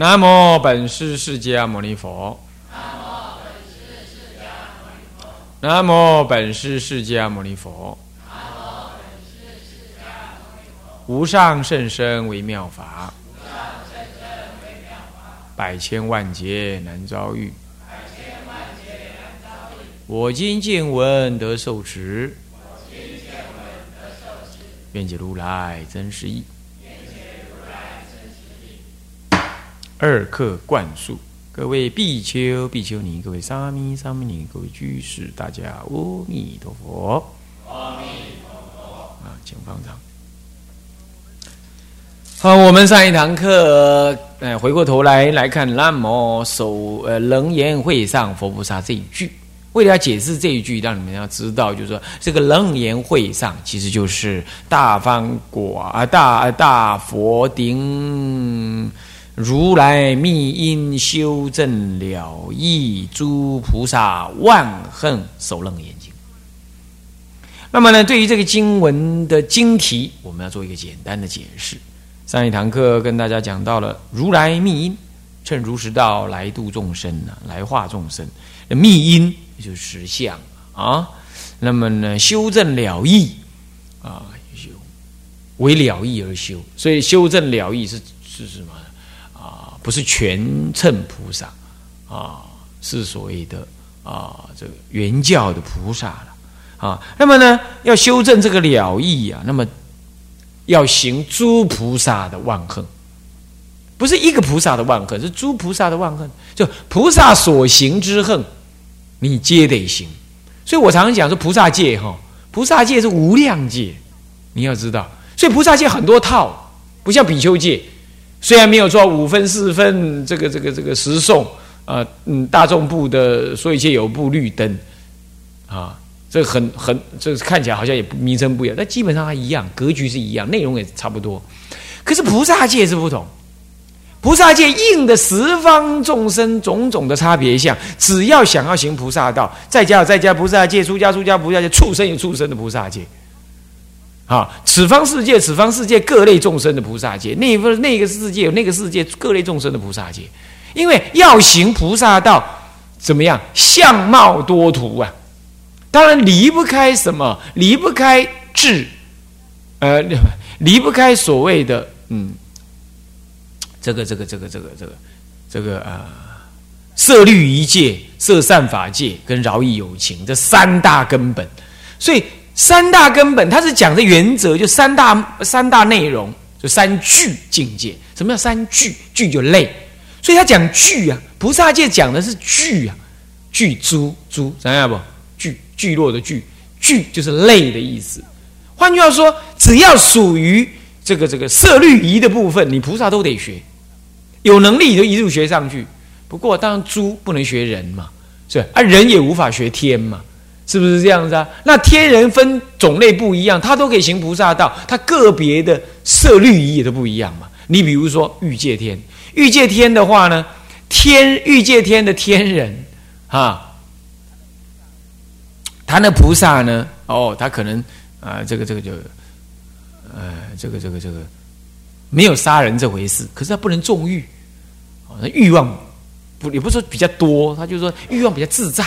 南无本师释迦牟尼佛。南无本师释迦牟尼佛。无上甚深微妙法，百千万劫难遭遇。我今见闻得受持，愿解如来真实义。二课灌输，各位比丘、比丘尼，各位沙弥、沙弥尼，各位居士，大家阿弥陀佛。阿弥陀佛。啊，请方丈。好，我们上一堂课，呃，回过头来来看“南无首呃楞严会上佛菩萨”这一句。为了要解释这一句，让你们要知道，就是说，这个楞严会上其实就是大方果啊，大大佛顶。如来密因修正了义，诸菩萨万恨手楞严经。那么呢，对于这个经文的经题，我们要做一个简单的解释。上一堂课跟大家讲到了，如来密因趁如实道来度众生呢，来化众生。密因就是实相啊。那么呢，修正了义啊，修为了义而修，所以修正了义是是什么？不是全称菩萨啊，是所谓的啊，这个原教的菩萨了啊。那么呢，要修正这个了义啊，那么要行诸菩萨的万恨，不是一个菩萨的万恨，是诸菩萨的万恨。就菩萨所行之恨，你皆得行。所以我常常讲说，菩萨戒哈，菩萨戒是无量戒，你要知道。所以菩萨戒很多套，不像比丘戒。虽然没有做五分四分，这个这个这个十送啊，嗯，大众部的说一切有部绿灯啊，这很很，这看起来好像也名称不一样，但基本上它一样，格局是一样，内容也差不多。可是菩萨界是不同，菩萨界应的十方众生种种的差别相，只要想要行菩萨道，在家有在家菩萨界，出家出家菩萨界，畜生有畜生的菩萨界。啊，此方世界，此方世界各类众生的菩萨界，那个那个世界有那个世界各类众生的菩萨界，因为要行菩萨道，怎么样？相貌多图啊，当然离不开什么？离不开智，呃，离不开所谓的嗯，这个这个这个这个这个这个呃，色律一界、色善法界跟饶益有情这三大根本，所以。三大根本，它是讲的原则，就三大三大内容，就三聚境界。什么叫三聚？聚就类，所以他讲聚啊。菩萨界讲的是聚啊，聚诸诸，想想不？聚聚落的聚，聚就是类的意思。换句话说，只要属于这个这个色律仪的部分，你菩萨都得学，有能力就一路学上去。不过，当然猪不能学人嘛，是啊，人也无法学天嘛。是不是这样子啊？那天人分种类不一样，他都可以行菩萨道，他个别的色律仪也都不一样嘛。你比如说欲界天，欲界天的话呢，天欲界天的天人啊，他那菩萨呢，哦，他可能啊，这个这个就，呃，这个这个这个没有杀人这回事，可是他不能纵欲，啊，欲望不也不是说比较多，他就说欲望比较自在。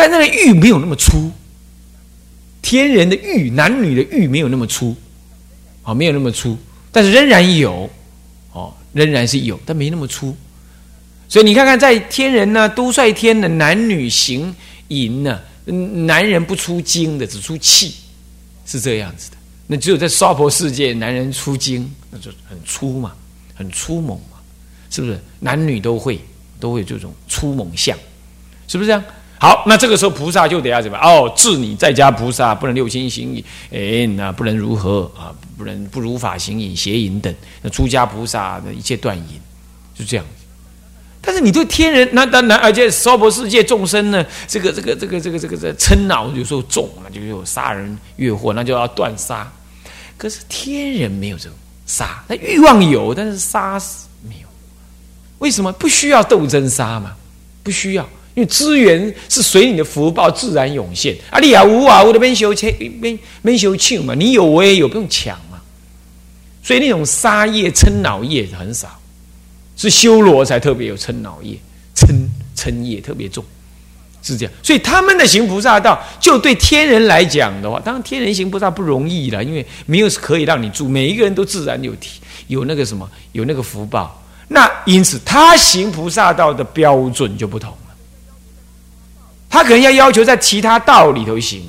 但那个玉没有那么粗，天人的玉，男女的玉没有那么粗，啊，没有那么粗，但是仍然有，哦，仍然是有，但没那么粗。所以你看看，在天人呢，都率天的男女行淫呢，男人不出精的，只出气，是这样子的。那只有在娑婆世界，男人出精，那就很粗嘛，很粗猛嘛，是不是？男女都会，都会这种粗猛相，是不是这样？好，那这个时候菩萨就得要怎么哦？治你在家菩萨不能六亲行淫，哎，那不能如何啊？不能不如法行淫、邪淫等。那出家菩萨的一切断淫，就这样。但是你对天人，那当然，而且娑婆世界众生呢，这个这个这个这个这个这嗔恼有时候重啊，就有杀人越货，那就要断杀。可是天人没有这种杀，那欲望有，但是杀死没有。为什么不需要斗争杀嘛？不需要。因为资源是随你的福报自然涌现，啊，你啊无啊无的边修切边边修庆嘛，你有我也有，不用抢嘛。所以那种杀业、嗔恼业很少，是修罗才特别有嗔恼业，嗔嗔业特别重，是这样。所以他们的行菩萨道，就对天人来讲的话，当然天人行菩萨不容易了，因为没有可以让你住，每一个人都自然有有那个什么，有那个福报。那因此他行菩萨道的标准就不同，他可能要要求在其他道里头行，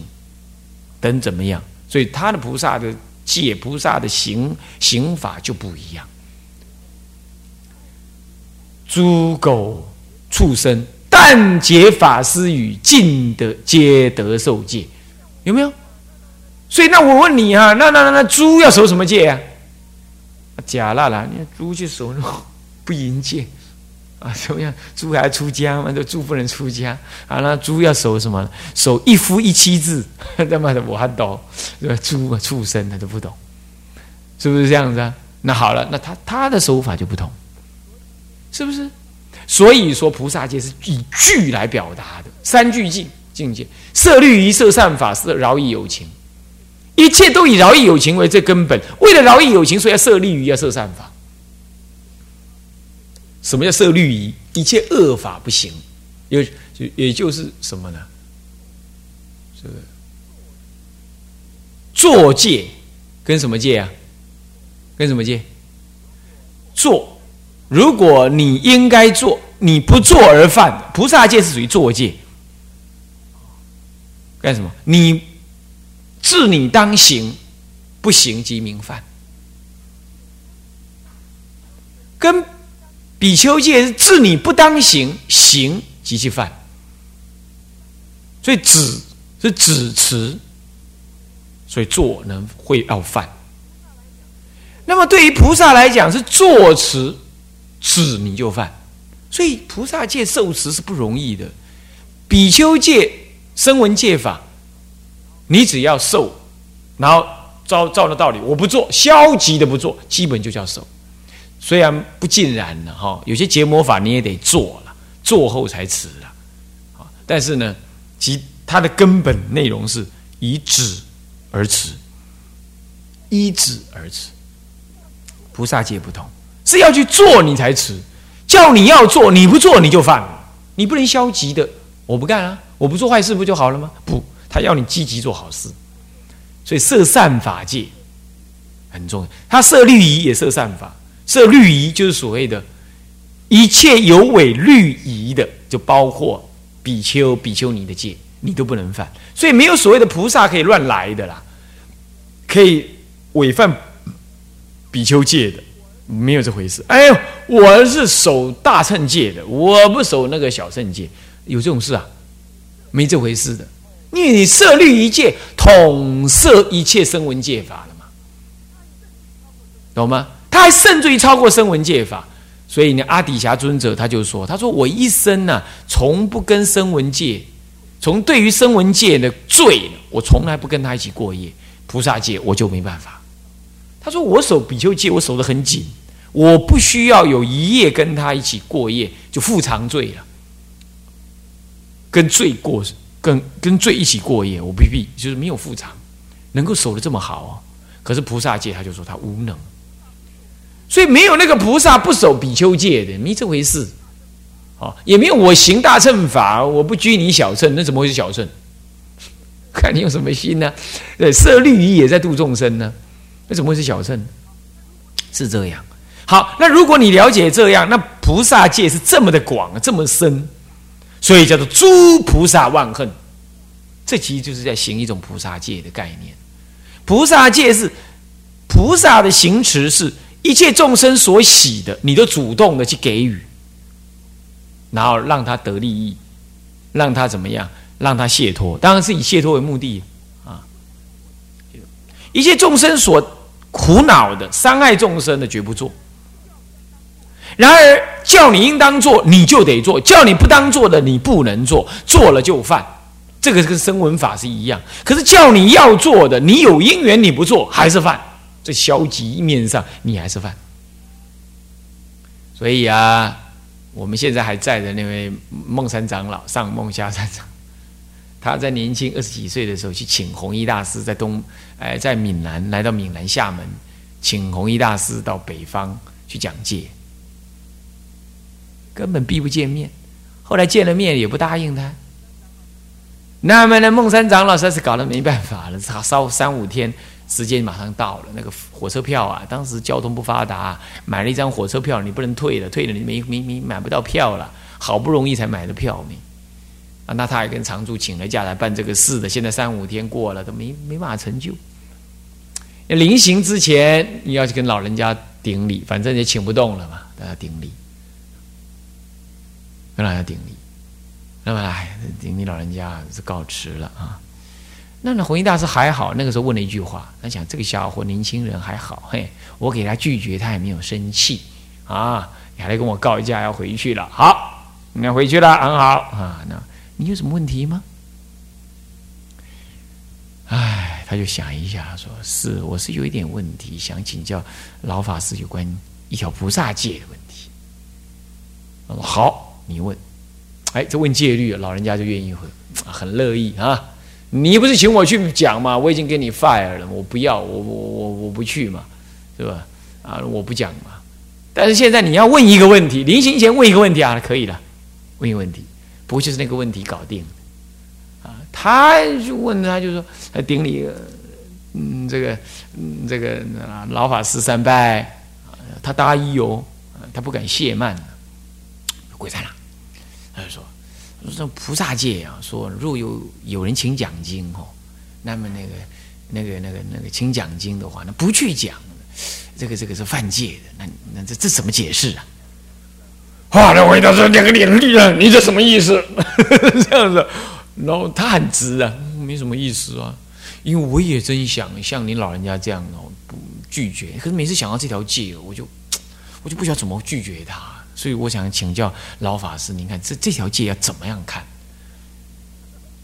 等怎么样？所以他的菩萨的戒、菩萨的行行法就不一样。猪狗畜生，但解法师语，尽得皆得受戒，有没有？所以那我问你啊，那那那那猪要守什么戒啊？假啦啦，你猪去守那不淫戒啊？怎么样？猪还出家吗？这猪不能出家啊？那猪要守什么？守一夫一妻制？他妈的，我还懂，对吧？猪啊，畜生他都不懂，是不是这样子啊？那好了，那他他的手法就不同。是不是？所以说菩萨戒是以句来表达的，三句境境界：色律仪、色善法、色饶益有情。一切都以饶益有情为这根本。为了饶益有情，所以要色律仪，要色善法。什么叫色律仪？一切恶法不行，也就也就是什么呢？这个作戒跟什么戒啊？跟什么戒？作。如果你应该做，你不做而犯，菩萨戒是属于作戒。干什么？你自你当行，不行即名犯。跟比丘戒是自你不当行，行即去犯。所以止是止持，所以做能会要犯。那么对于菩萨来讲，是坐持。止你就犯，所以菩萨戒受持是不容易的。比丘戒、声闻戒法，你只要受，然后照照那道理，我不做，消极的不做，基本就叫受。虽然不尽然了哈，有些结魔法你也得做了，做后才持了。但是呢，其它的根本内容是以止而持，依止而持。菩萨戒不同。是要去做你才吃，叫你要做你不做你就犯，你不能消极的，我不干啊，我不做坏事不就好了吗？不，他要你积极做好事，所以设善法界很重要。他设律仪也设善法，设律仪就是所谓的，一切有违律仪的，就包括比丘、比丘尼的戒，你都不能犯。所以没有所谓的菩萨可以乱来的啦，可以违犯比丘戒的。没有这回事。哎呦，我是守大乘戒的，我不守那个小乘戒，有这种事啊？没这回事的。因为你设律一戒，统摄一切声闻戒法了嘛，懂吗？他还甚至于超过声闻界法。所以呢，阿底峡尊者他就说：“他说我一生呢，从不跟声闻界，从对于声闻界的罪，我从来不跟他一起过夜。菩萨戒我就没办法。他说我守比丘戒，我守得很紧。”我不需要有一夜跟他一起过夜就复长罪了，跟罪过，跟跟罪一起过夜，我不必，就是没有复长，能够守的这么好啊。可是菩萨戒他就说他无能，所以没有那个菩萨不守比丘戒的，没这回事，哦，也没有我行大乘法，我不拘泥小乘，那怎么会是小乘？看你用什么心呢？对，设律仪也在度众生呢，那怎么会是小乘？是这样。好，那如果你了解这样，那菩萨界是这么的广，这么深，所以叫做诸菩萨万恨。这其实就是在行一种菩萨界的概念。菩萨界是菩萨的行持，是一切众生所喜的，你都主动的去给予，然后让他得利益，让他怎么样，让他解脱，当然是以解脱为目的啊。一切众生所苦恼的、伤害众生的，绝不做。然而，叫你应当做，你就得做；叫你不当做的，你不能做。做了就犯，这个跟声闻法是一样。可是叫你要做的，你有因缘，你不做还是犯。在消极面上，你还是犯。所以啊，我们现在还在的那位孟山长老，上孟下山长，他在年轻二十几岁的时候去请弘一大师，在东哎，在闽南来到闽南厦门，请弘一大师到北方去讲戒。根本避不见面。后来见了面也不答应他。那么呢，孟山长老实在是搞得没办法了，他烧三五天时间马上到了，那个火车票啊，当时交通不发达，买了一张火车票你不能退了，退了你没没没买不到票了，好不容易才买的票呢。啊，那他还跟常住请了假来办这个事的，现在三五天过了都没没办法成就。临行之前你要去跟老人家顶礼，反正也请不动了嘛，大家顶礼，跟老人家顶礼。那么哎，顶你老人家是告辞了啊。那那弘一大师还好，那个时候问了一句话，他讲这个小伙年轻人还好，嘿，我给他拒绝，他也没有生气啊，你还来跟我告一架要回去了，好，你要回去了，很好啊，那。你有什么问题吗？哎，他就想一下，说是我是有一点问题，想请教老法师有关一条菩萨戒的问题。好，你问。哎，这问戒律，老人家就愿意回，很乐意啊。你不是请我去讲吗？我已经给你 fire 了，我不要，我我我我不去嘛，是吧？啊，我不讲嘛。但是现在你要问一个问题，临行前问一个问题啊，可以了，问一个问题。不就是那个问题搞定，啊，他就问他，就说顶礼，嗯，这个，嗯，这个老法师三拜，他答一哦，他不敢懈慢，跪在那，他就说，说菩萨戒啊，说若有有人请讲经哦，那么那个那个那个那个请讲经的话，那不去讲，这个这个是犯戒的，那那这这怎么解释啊？哇！那回答说：“两个脸绿啊，你这什么意思？” 这样子，然后他很直啊，没什么意思啊。因为我也真想像你老人家这样哦，不拒绝。可是每次想到这条戒，我就我就不晓得怎么拒绝他。所以我想请教老法师，您看这这条戒要怎么样看？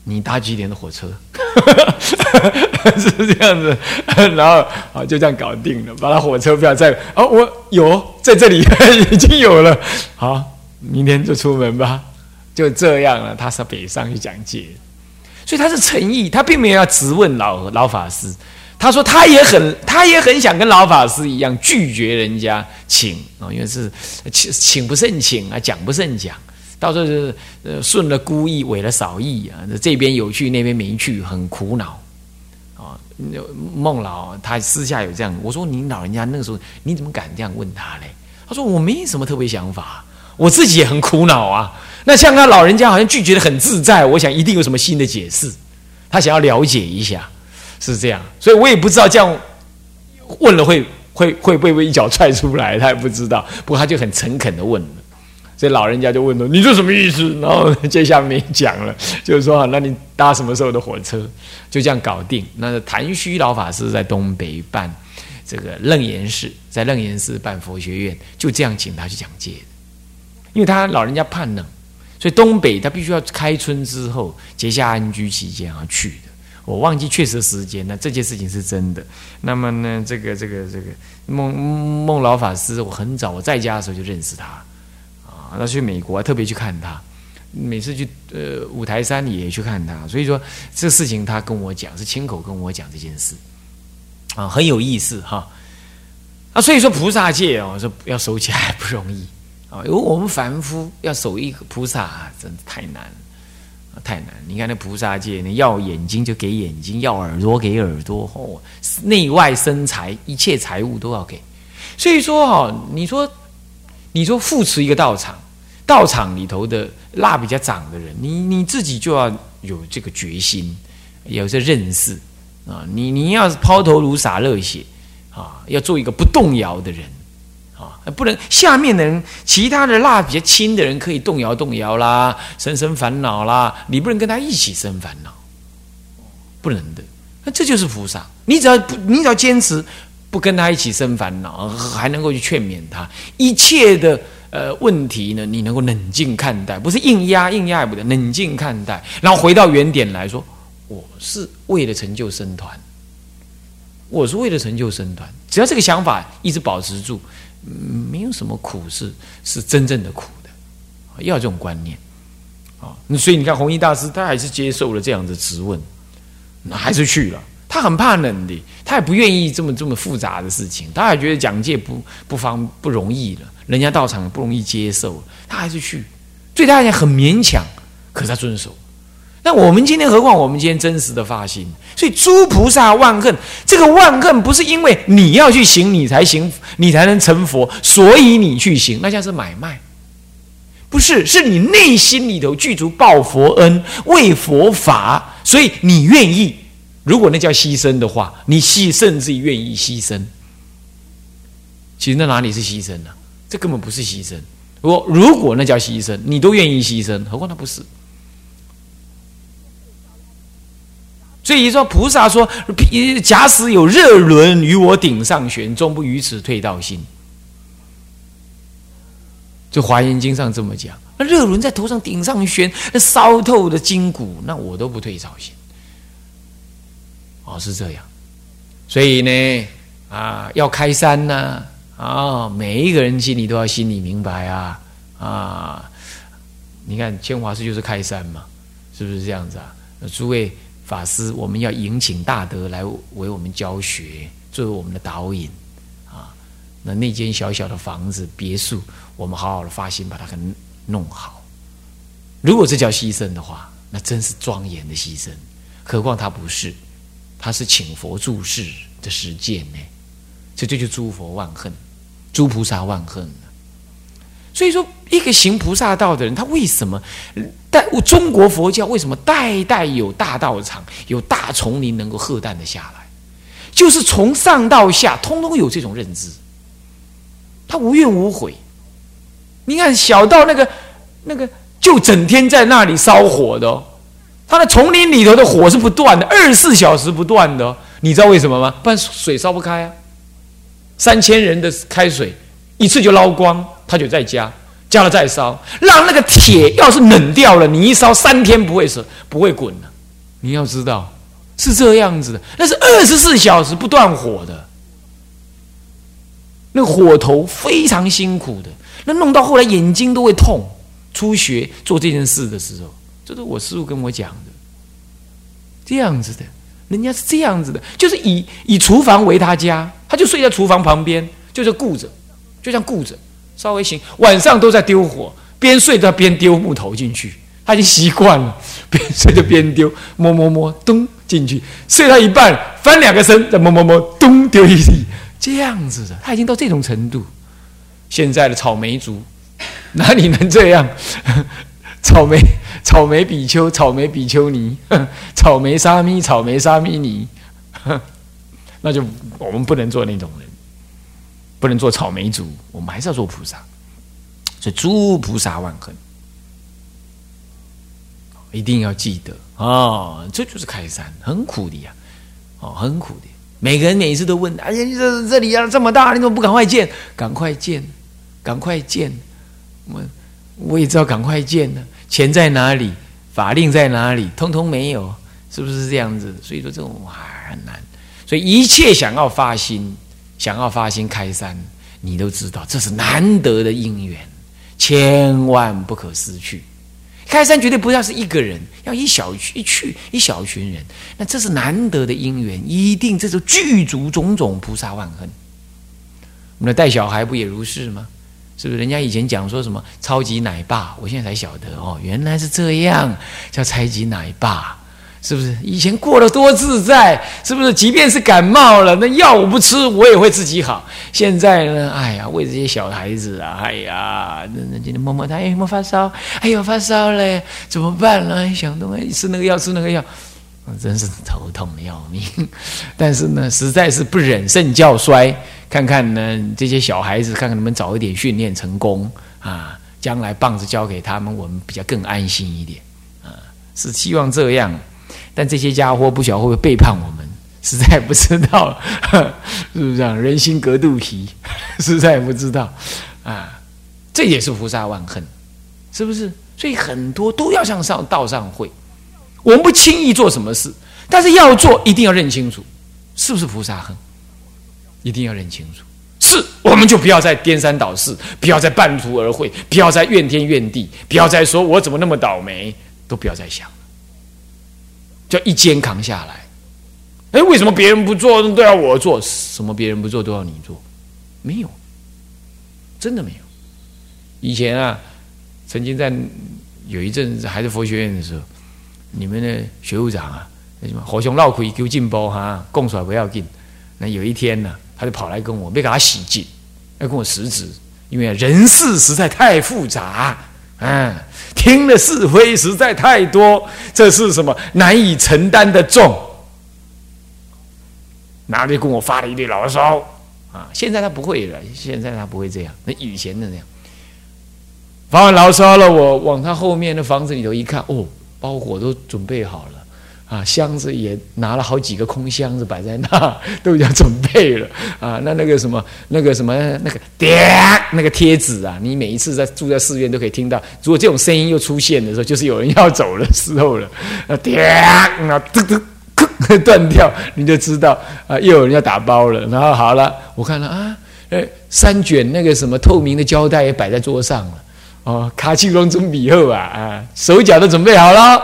你搭几点的火车？是这样子，然后啊，就这样搞定了。把他火车票在哦，我有在这里 已经有了。好，明天就出门吧。就这样了，他是北上去讲解，所以他是诚意，他并没有要质问老老法师。他说他也很他也很想跟老法师一样拒绝人家请啊，因为是请请不胜请啊，讲不胜讲。到时候是呃顺了孤意，违了少意啊！这边有去，那边没去，很苦恼啊。孟老他私下有这样，我说你老人家那个时候你怎么敢这样问他嘞？他说我没什么特别想法，我自己也很苦恼啊。那像他老人家好像拒绝的很自在，我想一定有什么新的解释，他想要了解一下，是这样。所以我也不知道这样问了会会会不会一脚踹出来，他也不知道。不过他就很诚恳的问了。所以老人家就问了：“你这什么意思？”然后接下来没讲了，就是说：“那你搭什么时候的火车？”就这样搞定。那谭虚老法师在东北办这个楞严寺，在楞严寺办佛学院，就这样请他去讲解。因为他老人家怕冷，所以东北他必须要开春之后结下安居期间而去的。我忘记确实时间，那这件事情是真的。那么呢，这个这个这个孟孟老法师，我很早我在家的时候就认识他。啊，他去美国特别去看他，每次去呃五台山也去看他，所以说这事情他跟我讲，是亲口跟我讲这件事，啊，很有意思哈。啊，所以说菩萨戒哦，说要守起来不容易啊，因为我们凡夫要守一个菩萨，真的太难了，太难。你看那菩萨界，你要眼睛就给眼睛，要耳朵给耳朵，哦，内外身财一切财物都要给。所以说哈，你说。你说扶持一个道场，道场里头的蜡比较长的人，你你自己就要有这个决心，有这认识啊！你你要抛头颅洒热血啊，要做一个不动摇的人啊，不能下面的人，其他的蜡比较轻的人可以动摇动摇啦，生生烦恼啦，你不能跟他一起生烦恼，不能的。那这就是菩萨，你只要不，你只要坚持。不跟他一起生烦恼，还能够去劝勉他，一切的呃问题呢，你能够冷静看待，不是硬压，硬压也不得，冷静看待，然后回到原点来说，我是为了成就僧团，我是为了成就僧团，只要这个想法一直保持住，没有什么苦是是真正的苦的，要这种观念啊，所以你看弘一大师他还是接受了这样的质问，那还是去了。他很怕冷的，他也不愿意这么这么复杂的事情，他还觉得讲戒不不方不容易了，人家到场不容易接受，他还是去，对他来讲很勉强，可是他遵守。那我们今天，何况我们今天真实的发心，所以诸菩萨万恨，这个万恨不是因为你要去行，你才行，你才能成佛，所以你去行，那像是买卖，不是，是你内心里头具足报佛恩、为佛法，所以你愿意。如果那叫牺牲的话，你牺甚至愿意牺牲。其实那哪里是牺牲呢？这根本不是牺牲。如如果那叫牺牲，你都愿意牺牲，何况他不是？所以说，菩萨说：“假使有热轮与我顶上旋，终不于此退道心。”就《华严经》上这么讲。那热轮在头上顶上旋，那烧透的筋骨，那我都不退道心。哦，是这样。所以呢，啊，要开山呢，啊，每一个人心里都要心里明白啊，啊，你看千华寺就是开山嘛，是不是这样子啊？诸位。法师，我们要迎请大德来为我们教学，作为我们的导引啊。那那间小小的房子别墅，我们好好的发心把它给弄好。如果这叫牺牲的话，那真是庄严的牺牲。何况他不是，他是请佛注释的实践呢。所以这就诸佛万恨，诸菩萨万恨。所以说，一个行菩萨道的人，他为什么代中国佛教为什么代代有大道场、有大丛林能够喝淡的下来？就是从上到下，通通有这种认知。他无怨无悔。你看，小到那个那个，就整天在那里烧火的，他的丛林里头的火是不断的，二十四小时不断的。你知道为什么吗？不然水烧不开啊。三千人的开水，一次就捞光。他就在加，加了再烧，让那个铁要是冷掉了，你一烧三天不会死，不会滚的。你要知道是这样子的，那是二十四小时不断火的，那火头非常辛苦的，那弄到后来眼睛都会痛，出血做这件事的时候，这是我师傅跟我讲的，这样子的，人家是这样子的，就是以以厨房为他家，他就睡在厨房旁边，就是顾着，就像顾着。稍微行，晚上都在丢火，边睡都边丢木头进去，他已经习惯了，边睡就边丢，摸摸摸，咚进去，睡到一半翻两个身，再摸摸摸，咚丢一地，这样子的，他已经到这种程度。现在的草莓族哪里能这样？草莓草莓比丘，草莓比丘尼，草莓沙弥，草莓沙弥尼，那就我们不能做那种人。不能做草莓族，我们还是要做菩萨。所以诸菩萨万恨，一定要记得啊！这就是开山，很苦的呀，哦，很苦的。每个人每一次都问：哎呀，你这这里啊这么大，你怎么不赶快建？赶快建，赶快建！我我也知道赶快建呢。钱在哪里？法令在哪里？通通没有，是不是这样子？所以说这种还很难。所以一切想要发心。想要发心开山，你都知道这是难得的因缘，千万不可失去。开山绝对不要是一个人，要一小一去一小群人，那这是难得的因缘，一定这是具足种种菩萨万恨。我们的带小孩不也如是吗？是不是？人家以前讲说什么超级奶爸，我现在才晓得哦，原来是这样，叫超级奶爸。是不是以前过得多自在？是不是？即便是感冒了，那药我不吃，我也会自己好。现在呢？哎呀，为这些小孩子啊，哎呀，那那今天摸摸他，哎，有没发烧？哎呦，发烧嘞，怎么办呢？想东哎吃那个药，吃那个药，真是头痛的要命。但是呢，实在是不忍肾教衰，看看呢这些小孩子，看看能不能早一点训练成功啊，将来棒子交给他们，我们比较更安心一点啊，是希望这样。但这些家伙不晓得会不会背叛我们，实在不知道，是不是这样？人心隔肚皮，实在不知道啊。这也是菩萨万恨，是不是？所以很多都要向上道上会。我们不轻易做什么事，但是要做一定要认清楚，是不是菩萨恨？一定要认清楚，是我们就不要再颠三倒四，不要再半途而废，不要再怨天怨地，不要再说我怎么那么倒霉，都不要再想。叫一肩扛下来，哎，为什么别人不做都要我做？什么别人不做都要你做？没有，真的没有。以前啊，曾经在有一阵子还是佛学院的时候，你们的学务长啊，那什么火熊闹鬼丢进包哈，供出来不要紧。那有一天呢，他就跑来跟我，没给他洗净，要跟我辞职，因为人事实在太复杂，嗯，听的是非实在太多，这是什么难以承担的重，哪里跟我发了一堆牢骚啊！现在他不会了，现在他不会这样，那以前的那样。发完牢骚了，我往他后面的房子里头一看，哦，包裹都准备好了。啊，箱子也拿了好几个空箱子摆在那，都已经准备了啊。那那个什么，那个什么，那个点 那个贴纸啊，你每一次在住在寺院都可以听到。如果这种声音又出现的时候，就是有人要走的时候了。啊，点啊，噔噔，断掉，你就知道啊，又有人要打包了。然后好了，我看了啊，呃，三卷那个什么透明的胶带也摆在桌上了。哦，卡其龙准备后啊啊，手脚都准备好了。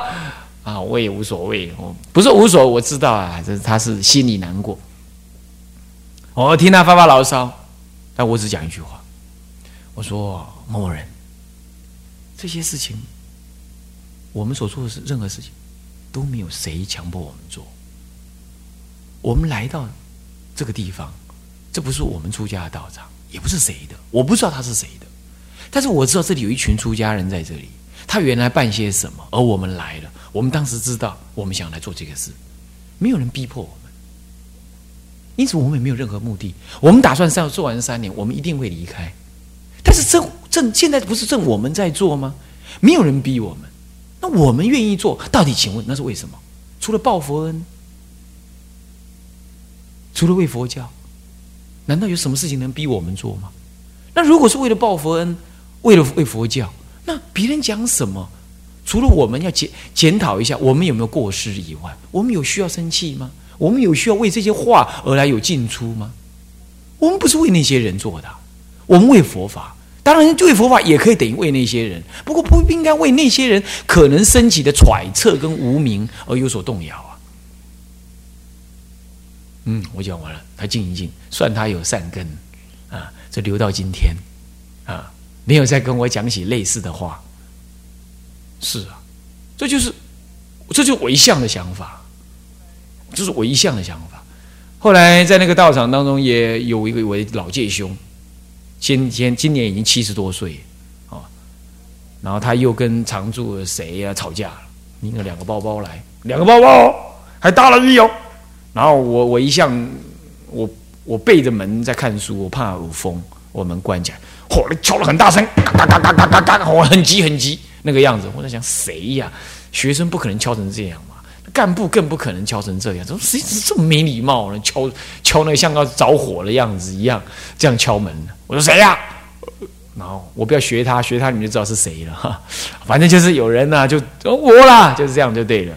啊，我也无所谓，我不是无所，我知道啊，这他是心里难过。我听他发发牢骚，但我只讲一句话，我说某某人，这些事情，我们所做的是任何事情，都没有谁强迫我们做。我们来到这个地方，这不是我们出家的道场，也不是谁的，我不知道他是谁的，但是我知道这里有一群出家人在这里，他原来办些什么，而我们来了。我们当时知道，我们想来做这个事，没有人逼迫我们，因此我们也没有任何目的。我们打算要做完三年，我们一定会离开。但是正正现在不是正我们在做吗？没有人逼我们，那我们愿意做，到底请问那是为什么？除了报佛恩，除了为佛教，难道有什么事情能逼我们做吗？那如果是为了报佛恩，为了为佛教，那别人讲什么？除了我们要检检讨一下，我们有没有过失以外，我们有需要生气吗？我们有需要为这些话而来有进出吗？我们不是为那些人做的，我们为佛法。当然，为佛法也可以等于为那些人，不过不应该为那些人可能升起的揣测跟无名而有所动摇啊。嗯，我讲完了，他静一静，算他有善根啊，这留到今天啊，没有再跟我讲起类似的话。是啊，这就是，这就我一向的想法，这是我一向的想法。后来在那个道场当中，也有一个为老戒兄，今今今年已经七十多岁啊，然后他又跟常住谁呀吵架，拎了两个包包来，两个包包还大了一有。然后我我一向我我背着门在看书，我怕有风，我们关起来，嚯，敲了很大声，嘎嘎嘎嘎嘎嘎嘎，我很急很急。那个样子，我在想谁呀？学生不可能敲成这样嘛，干部更不可能敲成这样。怎么谁这么没礼貌呢？敲敲那个像要着火的样子一样，这样敲门。我说谁呀？然后我不要学他，学他你就知道是谁了哈。反正就是有人呐，就我啦，就是这样就对了。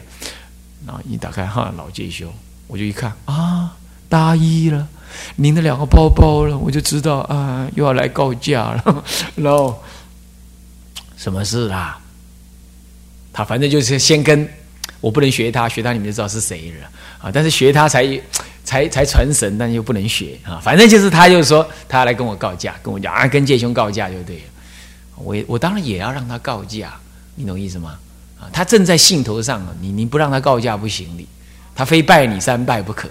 然后一打开哈，老介休，我就一看啊，大一了，拎着两个包包了，我就知道啊，又要来告假了。然后。什么事啦？他反正就是先跟我不能学他，学他你们就知道是谁了啊！但是学他才才才传神，但又不能学啊！反正就是他就是说他来跟我告假，跟我讲啊，跟介兄告假就对了。我我当然也要让他告假，你懂意思吗？啊，他正在兴头上，你你不让他告假不行的，他非拜你三拜不可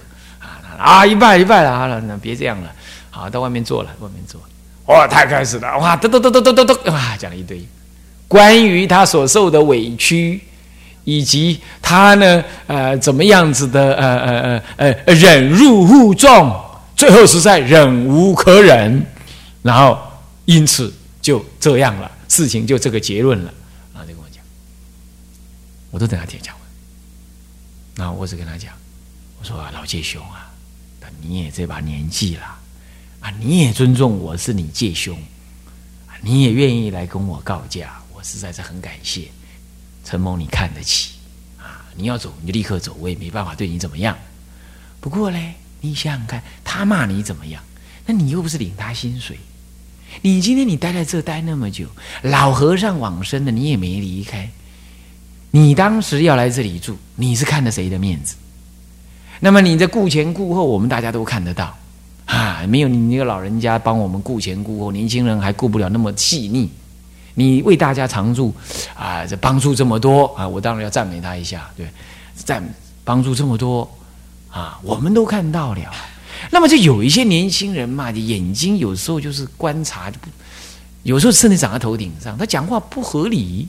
啊！啊，一拜一拜了，好了，那别这样了，好，到外面坐了，外面坐。哇，太开始了，哇，嘟嘟嘟嘟嘟嘟嘟，哇，讲了一堆。关于他所受的委屈，以及他呢，呃，怎么样子的，呃呃呃呃，忍辱负重，最后实在忍无可忍，然后因此就这样了，事情就这个结论了，然后就跟我讲，我都等他听讲完，然后我只跟他讲，我说老介兄啊，你也这把年纪了，啊，你也尊重我是你介兄，你也愿意来跟我告假。我实在是很感谢陈某，你看得起啊！你要走你就立刻走，我也没办法对你怎么样。不过嘞，你想想看，他骂你怎么样？那你又不是领他薪水，你今天你待在这待那么久，老和尚往生了，你也没离开。你当时要来这里住，你是看着谁的面子？那么你的顾前顾后，我们大家都看得到啊，没有你那个老人家帮我们顾前顾后，年轻人还顾不了那么细腻。你为大家常住啊，这帮助这么多啊，我当然要赞美他一下，对，赞帮助这么多啊，我们都看到了。那么就有一些年轻人嘛，眼睛有时候就是观察，有时候甚至长在头顶上，他讲话不合理，